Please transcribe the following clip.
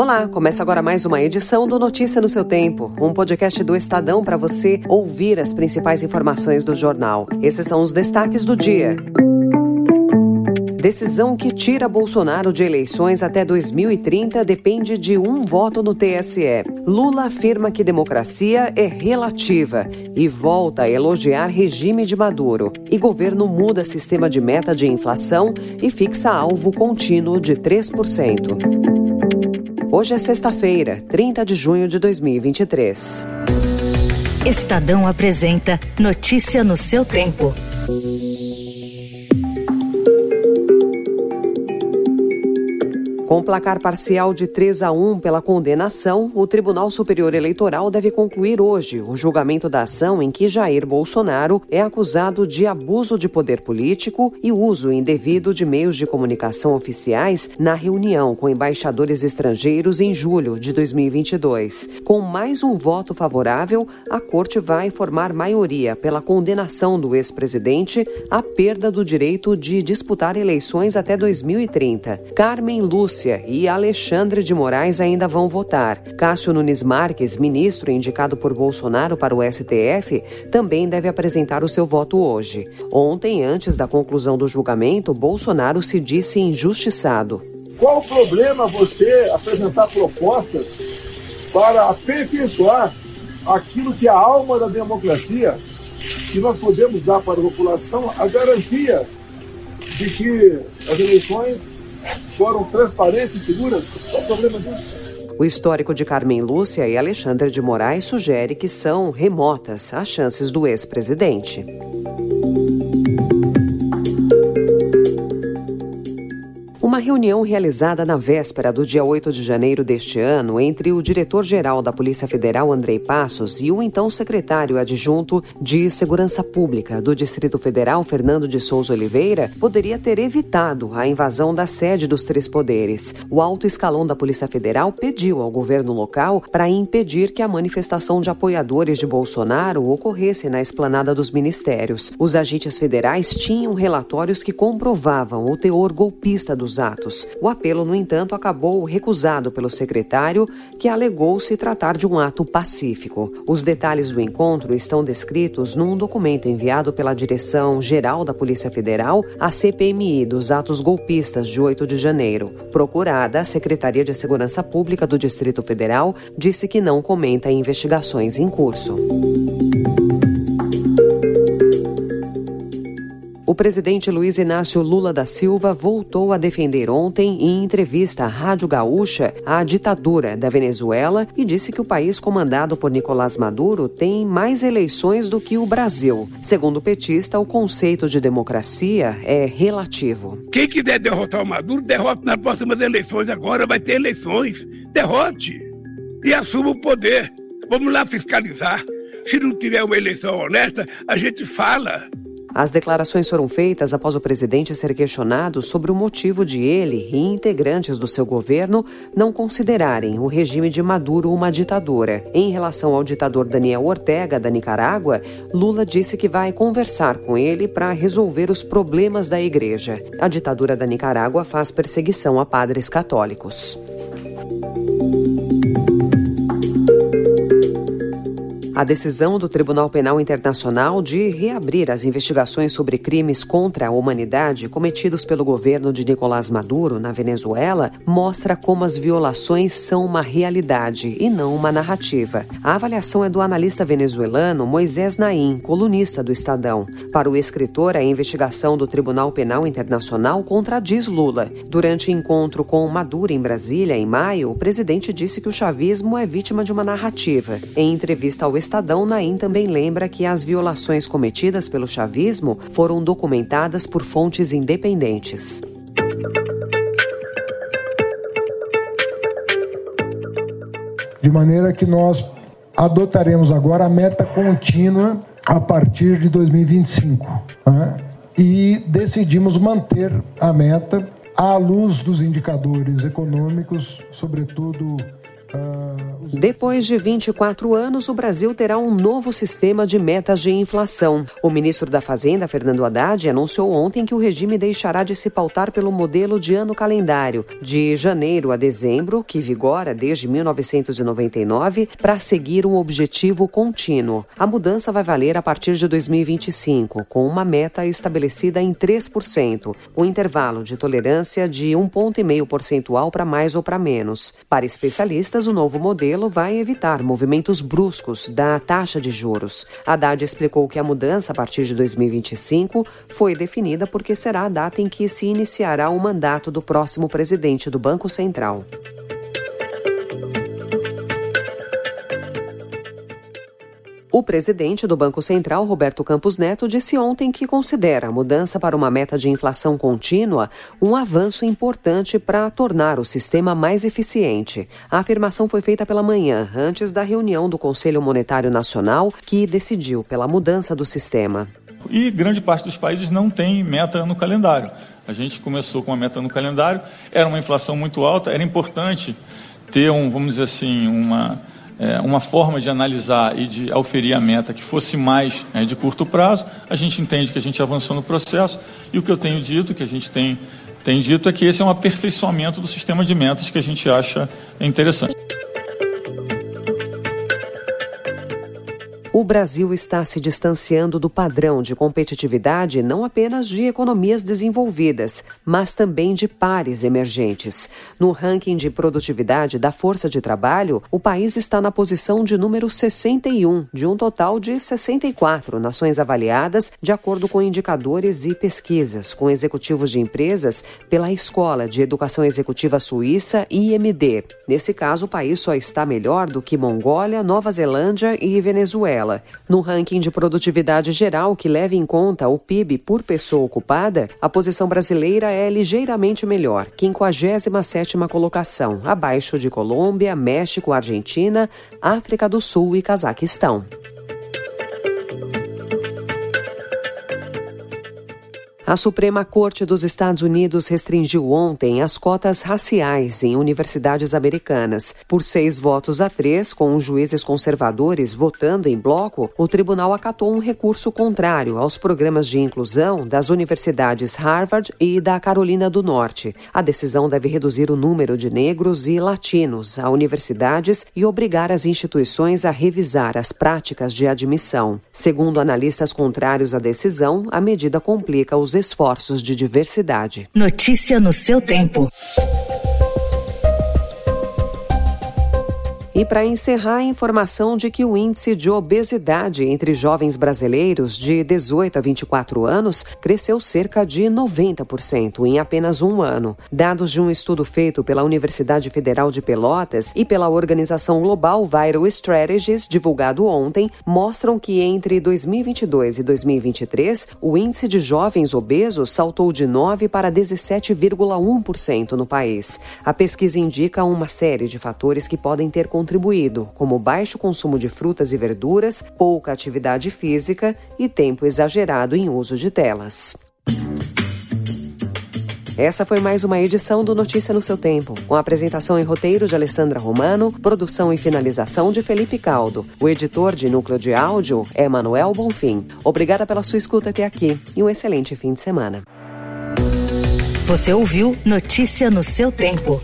Olá, começa agora mais uma edição do Notícia no seu Tempo, um podcast do Estadão para você ouvir as principais informações do jornal. Esses são os destaques do dia. Decisão que tira Bolsonaro de eleições até 2030 depende de um voto no TSE. Lula afirma que democracia é relativa e volta a elogiar regime de Maduro. E governo muda sistema de meta de inflação e fixa alvo contínuo de 3%. Hoje é sexta-feira, 30 de junho de 2023. Estadão apresenta Notícia no seu tempo. Com placar parcial de 3 a 1 pela condenação, o Tribunal Superior Eleitoral deve concluir hoje o julgamento da ação em que Jair Bolsonaro é acusado de abuso de poder político e uso indevido de meios de comunicação oficiais na reunião com embaixadores estrangeiros em julho de 2022. Com mais um voto favorável, a Corte vai formar maioria pela condenação do ex-presidente à perda do direito de disputar eleições até 2030. Carmen Lúcia Lúcia e Alexandre de Moraes ainda vão votar. Cássio Nunes Marques, ministro indicado por Bolsonaro para o STF, também deve apresentar o seu voto hoje. Ontem, antes da conclusão do julgamento, Bolsonaro se disse injustiçado. Qual o problema você apresentar propostas para aperfeiçoar aquilo que é a alma da democracia, que nós podemos dar para a população a garantia de que as eleições foram transparentes e seguras? Qual o problema disso? O histórico de Carmen Lúcia e Alexandre de Moraes sugere que são remotas as chances do ex-presidente. Uma reunião realizada na véspera do dia 8 de janeiro deste ano entre o diretor-geral da Polícia Federal, Andrei Passos, e o então secretário adjunto de Segurança Pública do Distrito Federal, Fernando de Souza Oliveira, poderia ter evitado a invasão da sede dos três poderes. O alto escalão da Polícia Federal pediu ao governo local para impedir que a manifestação de apoiadores de Bolsonaro ocorresse na esplanada dos ministérios. Os agentes federais tinham relatórios que comprovavam o teor golpista dos atos. O apelo, no entanto, acabou recusado pelo secretário, que alegou se tratar de um ato pacífico. Os detalhes do encontro estão descritos num documento enviado pela Direção Geral da Polícia Federal à CPMI dos atos golpistas de 8 de janeiro. Procurada, a Secretaria de Segurança Pública do Distrito Federal disse que não comenta investigações em curso. O presidente Luiz Inácio Lula da Silva voltou a defender ontem, em entrevista à Rádio Gaúcha, a ditadura da Venezuela e disse que o país comandado por Nicolás Maduro tem mais eleições do que o Brasil. Segundo o petista, o conceito de democracia é relativo. Quem quiser derrotar o Maduro, derrote nas próximas eleições. Agora vai ter eleições. Derrote e assuma o poder. Vamos lá fiscalizar. Se não tiver uma eleição honesta, a gente fala. As declarações foram feitas após o presidente ser questionado sobre o motivo de ele e integrantes do seu governo não considerarem o regime de Maduro uma ditadura. Em relação ao ditador Daniel Ortega, da Nicarágua, Lula disse que vai conversar com ele para resolver os problemas da igreja. A ditadura da Nicarágua faz perseguição a padres católicos. A decisão do Tribunal Penal Internacional de reabrir as investigações sobre crimes contra a humanidade cometidos pelo governo de Nicolás Maduro na Venezuela mostra como as violações são uma realidade e não uma narrativa. A avaliação é do analista venezuelano Moisés Naim, colunista do Estadão. Para o escritor, a investigação do Tribunal Penal Internacional contradiz Lula. Durante encontro com Maduro em Brasília, em maio, o presidente disse que o chavismo é vítima de uma narrativa. Em entrevista ao Estadão Naim também lembra que as violações cometidas pelo chavismo foram documentadas por fontes independentes. De maneira que nós adotaremos agora a meta contínua a partir de 2025. Né? E decidimos manter a meta à luz dos indicadores econômicos, sobretudo Depois de 24 anos, o Brasil terá um novo sistema de metas de inflação. O ministro da Fazenda, Fernando Haddad, anunciou ontem que o regime deixará de se pautar pelo modelo de ano calendário, de janeiro a dezembro, que vigora desde 1999, para seguir um objetivo contínuo. A mudança vai valer a partir de 2025, com uma meta estabelecida em 3%, o um intervalo de tolerância de 1,5 ponto e meio percentual para mais ou para menos. Para especialistas, o novo modelo vai evitar movimentos bruscos da taxa de juros. Haddad explicou que a mudança a partir de 2025 foi definida porque será a data em que se iniciará o mandato do próximo presidente do Banco Central. O presidente do Banco Central, Roberto Campos Neto, disse ontem que considera a mudança para uma meta de inflação contínua um avanço importante para tornar o sistema mais eficiente. A afirmação foi feita pela manhã, antes da reunião do Conselho Monetário Nacional, que decidiu pela mudança do sistema. E grande parte dos países não tem meta no calendário. A gente começou com uma meta no calendário, era uma inflação muito alta, era importante ter um, vamos dizer assim, uma é, uma forma de analisar e de auferir a meta que fosse mais é, de curto prazo, a gente entende que a gente avançou no processo e o que eu tenho dito, que a gente tem, tem dito, é que esse é um aperfeiçoamento do sistema de metas que a gente acha interessante. O Brasil está se distanciando do padrão de competitividade não apenas de economias desenvolvidas, mas também de pares emergentes. No ranking de produtividade da força de trabalho, o país está na posição de número 61, de um total de 64 nações avaliadas, de acordo com indicadores e pesquisas com executivos de empresas pela Escola de Educação Executiva Suíça, IMD. Nesse caso, o país só está melhor do que Mongólia, Nova Zelândia e Venezuela dela. No ranking de produtividade geral, que leva em conta o PIB por pessoa ocupada, a posição brasileira é ligeiramente melhor, 57ª colocação, abaixo de Colômbia, México, Argentina, África do Sul e Cazaquistão. A Suprema Corte dos Estados Unidos restringiu ontem as cotas raciais em universidades americanas. Por seis votos a três, com os juízes conservadores votando em bloco, o tribunal acatou um recurso contrário aos programas de inclusão das universidades Harvard e da Carolina do Norte. A decisão deve reduzir o número de negros e latinos a universidades e obrigar as instituições a revisar as práticas de admissão. Segundo analistas contrários à decisão, a medida complica os esforços de diversidade. Notícia no seu tempo. E para encerrar, a informação de que o índice de obesidade entre jovens brasileiros de 18 a 24 anos cresceu cerca de 90% em apenas um ano. Dados de um estudo feito pela Universidade Federal de Pelotas e pela organização global Viral Strategies, divulgado ontem, mostram que entre 2022 e 2023, o índice de jovens obesos saltou de 9 para 17,1% no país. A pesquisa indica uma série de fatores que podem ter contribuído contribuído, como baixo consumo de frutas e verduras, pouca atividade física e tempo exagerado em uso de telas. Essa foi mais uma edição do Notícia no seu Tempo, com apresentação e roteiro de Alessandra Romano, produção e finalização de Felipe Caldo. O editor de núcleo de áudio é Manuel Bonfim. Obrigada pela sua escuta até aqui e um excelente fim de semana. Você ouviu Notícia no seu Tempo.